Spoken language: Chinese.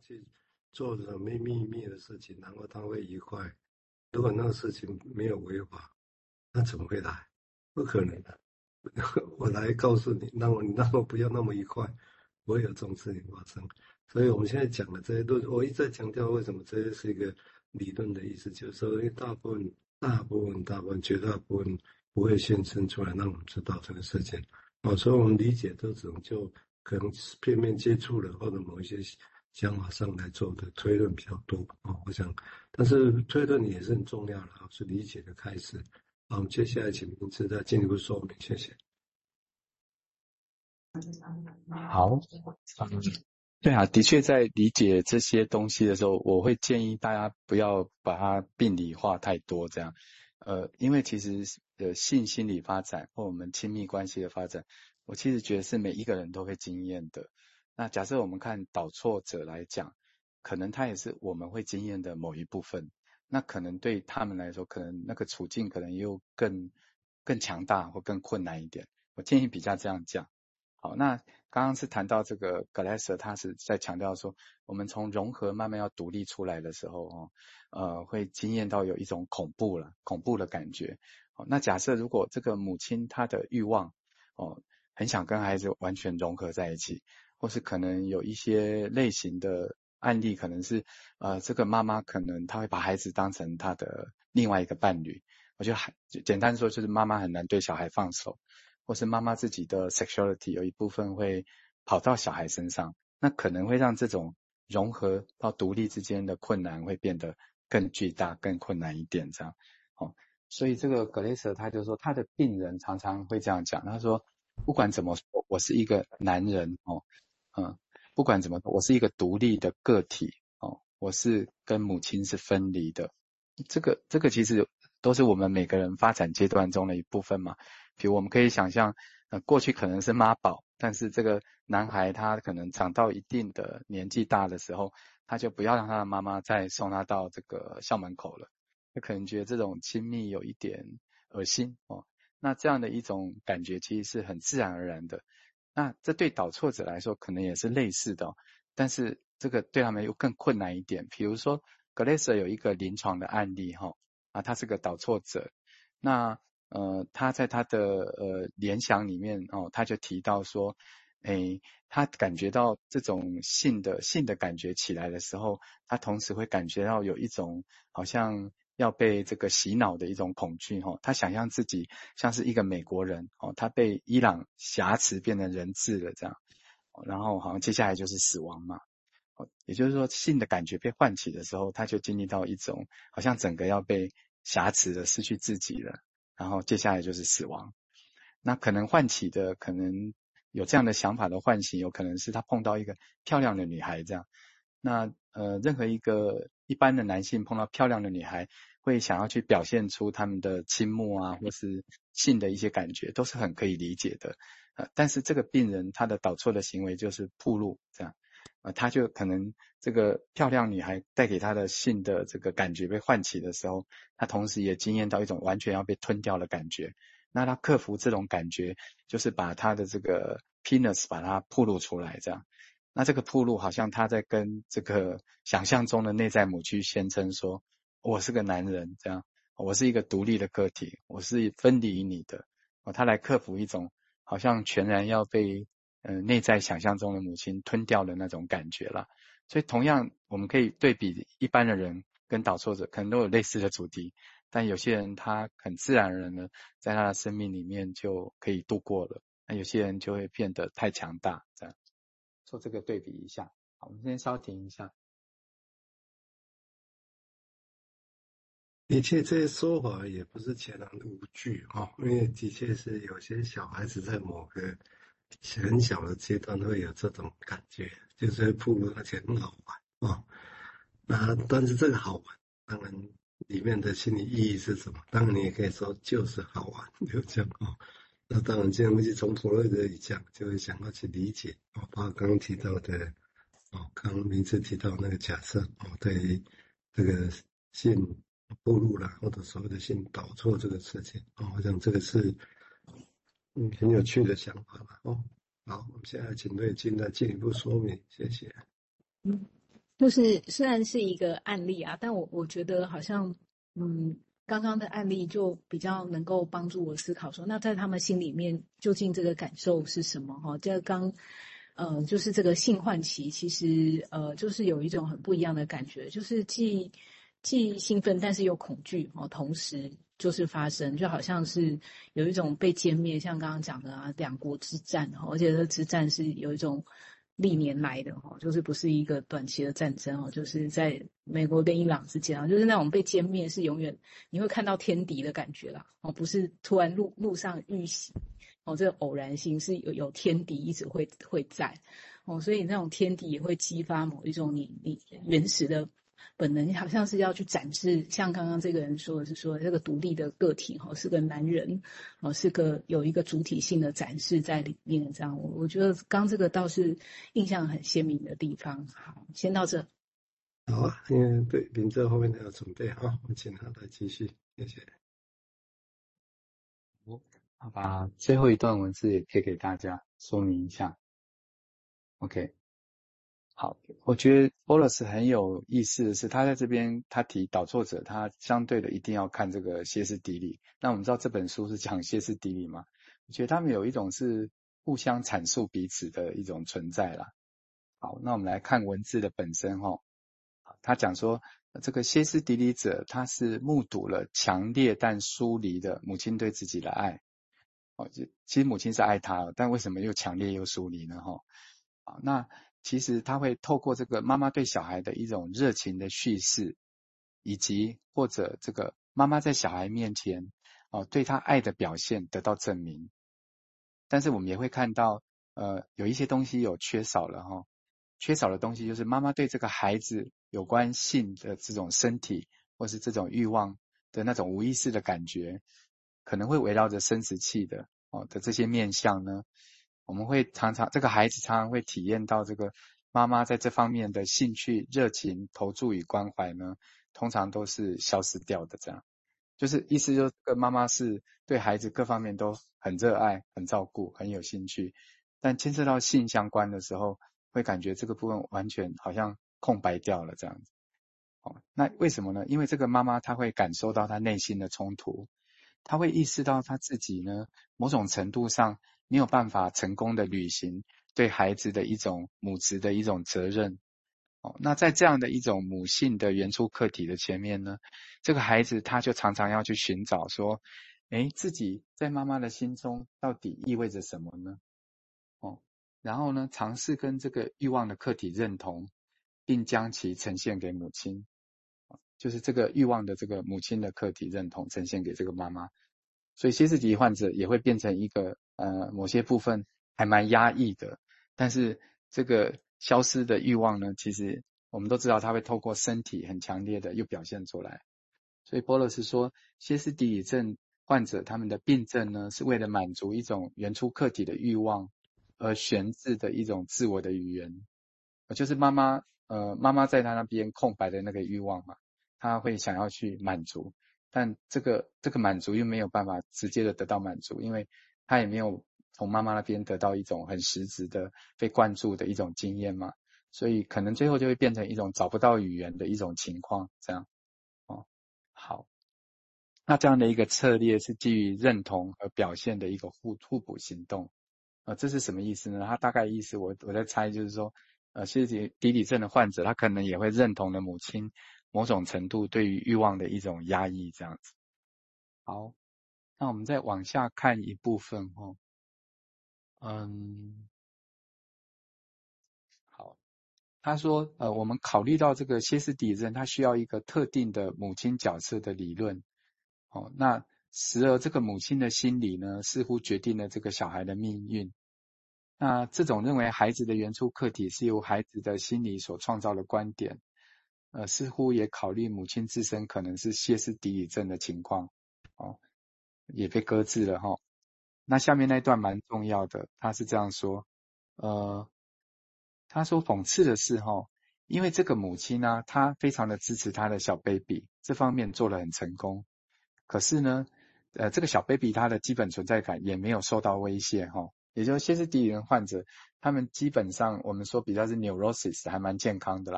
去做什么秘密的事情，然后他会愉快。如果那个事情没有违法，那怎么会来？不可能的。我来告诉你，那么你那么不要那么愉快，不会有这种事情发生。所以我们现在讲的这些论，我一再强调，为什么这些是一个理论的意思，就是说，因为大部分、大部分、大部分、绝大部分不会现身出来，让我们知道这个事情。哦，所以我们理解都只能就可能片面接触了，或者某一些想法上来做的推论比较多。哦，我想，但是推论也是很重要的，是理解的开始。好，接下来请明志再进一步说明，谢谢。好，嗯。对啊，的确在理解这些东西的时候，我会建议大家不要把它病理化太多，这样，呃，因为其实呃性心理发展或我们亲密关系的发展，我其实觉得是每一个人都会经验的。那假设我们看导错者来讲，可能他也是我们会经验的某一部分，那可能对他们来说，可能那个处境可能又更更强大或更困难一点。我建议比较这样讲。好，那刚刚是谈到这个格莱舍，他是在强调说，我们从融合慢慢要独立出来的时候，哦，呃，会经验到有一种恐怖了，恐怖的感觉。好，那假设如果这个母亲她的欲望，哦，很想跟孩子完全融合在一起，或是可能有一些类型的案例，可能是，呃，这个妈妈可能她会把孩子当成她的另外一个伴侣。我觉得还简单说，就是妈妈很难对小孩放手。或是妈妈自己的 sexuality 有一部分会跑到小孩身上，那可能会让这种融合到独立之间的困难会变得更巨大、更困难一点，这样。哦，所以这个格雷瑟他就说，他的病人常常会这样讲，他说，不管怎么说，我是一个男人，哦，嗯，不管怎么，我是一个独立的个体，哦，我是跟母亲是分离的，这个这个其实都是我们每个人发展阶段中的一部分嘛。比如我们可以想象，呃，过去可能是妈宝，但是这个男孩他可能长到一定的年纪大的时候，他就不要让他的妈妈再送他到这个校门口了，他可能觉得这种亲密有一点恶心哦。那这样的一种感觉其实是很自然而然的。那这对导错者来说可能也是类似的，但是这个对他们又更困难一点。比如说格雷瑟有一个临床的案例哈，啊，他是个导错者，那。呃，他在他的呃联想里面哦，他就提到说，诶，他感觉到这种性的性的感觉起来的时候，他同时会感觉到有一种好像要被这个洗脑的一种恐惧哈、他想象自己像是一个美国人哦，他被伊朗挟持变成人质了这样，然后好像接下来就是死亡嘛。也就是说，性的感觉被唤起的时候，他就经历到一种好像整个要被挟持了，失去自己了。然后接下来就是死亡，那可能唤起的，可能有这样的想法的唤醒，有可能是他碰到一个漂亮的女孩这样。那呃，任何一个一般的男性碰到漂亮的女孩，会想要去表现出他们的倾慕啊，或是性的一些感觉，都是很可以理解的。呃，但是这个病人他的导错的行为就是暴露这样。呃，他就可能这个漂亮女孩带给他的性的这个感觉被唤起的时候，他同时也经验到一种完全要被吞掉的感觉。那他克服这种感觉，就是把他的这个 penis 把它暴露出来，这样。那这个暴露好像他在跟这个想象中的内在母区宣称说：“我是个男人，这样，我是一个独立的个体，我是分离于你的。”哦，他来克服一种好像全然要被。呃，内在想象中的母亲吞掉的那种感觉了，所以同样我们可以对比一般的人跟导错者，可能都有类似的主题，但有些人他很自然而然的在他的生命里面就可以度过了，那有些人就会变得太强大，这样做这个对比一下。好，我们先稍停一下。的确，这些说法也不是全然无据啊，因为的确是有些小孩子在某个。很小的阶段会有这种感觉，就是铺路，而且很好玩啊。那但是这个好玩，当然里面的心理意义是什么？当然你也可以说就是好玩，就这样啊。那当然，这样东西从弗洛伊德里讲，就会想要去理解啊。包括刚刚提到的哦，刚刚名字提到那个假设哦，对于这个性暴露了，或者所谓的性导错这个事情哦，我想这个是。嗯，很有趣的想法了哦。好，我们现在请瑞金来进一步说明，谢谢。嗯，就是虽然是一个案例啊，但我我觉得好像，嗯，刚刚的案例就比较能够帮助我思考说，那在他们心里面究竟这个感受是什么？哈，这刚，呃，就是这个性唤起，其实呃，就是有一种很不一样的感觉，就是既既兴奋，但是又恐惧哦，同时就是发生，就好像是有一种被歼灭，像刚刚讲的啊，两国之战，而且这之战是有一种。历年来的哈，就是不是一个短期的战争哦，就是在美国跟伊朗之间啊，就是那种被歼灭是永远你会看到天敌的感觉啦哦，不是突然路路上遇袭哦，这个偶然性是有有天敌一直会会在哦，所以那种天敌也会激发某一种你你原始的。本能好像是要去展示，像刚刚这个人说的是说这个独立的个体哈，是个男人哦，是个有一个主体性的展示在里面这样。我我觉得刚这个倒是印象很鲜明的地方。好，先到这。好啊，因为对林哲后面还有准备哈，我请他来继续，谢谢。我好吧，最后一段文字也可以给大家说明一下。OK。好，我觉得波罗斯很有意思的是，他在这边他提导作者，他相对的一定要看这个歇斯底里。那我们知道这本书是讲歇斯底里吗？我觉得他们有一种是互相阐述彼此的一种存在啦。好，那我们来看文字的本身哈。他讲说，这个歇斯底里者，他是目睹了强烈但疏离的母亲对自己的爱。哦，其实母亲是爱他，但为什么又强烈又疏离呢？哈，好，那。其实他会透过这个妈妈对小孩的一种热情的叙事，以及或者这个妈妈在小孩面前哦对他爱的表现得到证明。但是我们也会看到，呃，有一些东西有缺少了哈，缺少的东西就是妈妈对这个孩子有关性的这种身体或是这种欲望的那种无意识的感觉，可能会围绕着生殖器的哦的这些面向呢。我们会常常，这个孩子常常会体验到这个妈妈在这方面的兴趣、热情、投注与关怀呢，通常都是消失掉的。这样，就是意思就是，这个妈妈是对孩子各方面都很热爱、很照顾、很有兴趣，但牵涉到性相关的时候，会感觉这个部分完全好像空白掉了这样子。哦，那为什么呢？因为这个妈妈她会感受到她内心的冲突，她会意识到她自己呢，某种程度上。没有办法成功的履行对孩子的一种母职的一种责任，哦，那在这样的一种母性的原初客体的前面呢，这个孩子他就常常要去寻找说，诶，自己在妈妈的心中到底意味着什么呢？哦，然后呢，尝试跟这个欲望的客体认同，并将其呈现给母亲，就是这个欲望的这个母亲的客体认同呈现给这个妈妈，所以歇斯底里患者也会变成一个。呃，某些部分还蛮压抑的，但是这个消失的欲望呢，其实我们都知道，它会透过身体很强烈的又表现出来。所以波勒斯说，歇斯底里症患者他们的病症呢，是为了满足一种原初客体的欲望而悬置的一种自我的语言，就是妈妈呃妈妈在他那边空白的那个欲望嘛，他会想要去满足，但这个这个满足又没有办法直接的得到满足，因为。他也没有从妈妈那边得到一种很实质的被灌注的一种经验嘛，所以可能最后就会变成一种找不到语言的一种情况，这样，哦，好，那这样的一个策略是基于认同和表现的一个互互补行动，呃，这是什么意思呢？他大概意思我我在猜就是说，呃，歇斯底里症的患者他可能也会认同了母亲某种程度对于欲望的一种压抑，这样子，好。那我们再往下看一部分哦，嗯，好，他说，呃，我们考虑到这个歇斯底里症，他需要一个特定的母亲角色的理论，哦，那时而这个母亲的心理呢，似乎决定了这个小孩的命运。那这种认为孩子的原初客体是由孩子的心理所创造的观点，呃，似乎也考虑母亲自身可能是歇斯底里症的情况，哦。也被搁置了哈。那下面那一段蛮重要的，他是这样说，呃，他说讽刺的是哈，因为这个母亲呢，她非常的支持她的小 baby，这方面做得很成功。可是呢，呃，这个小 baby 他的基本存在感也没有受到威胁哈。也就歇斯底里症患者，他们基本上我们说比较是 neurosis，还蛮健康的啦。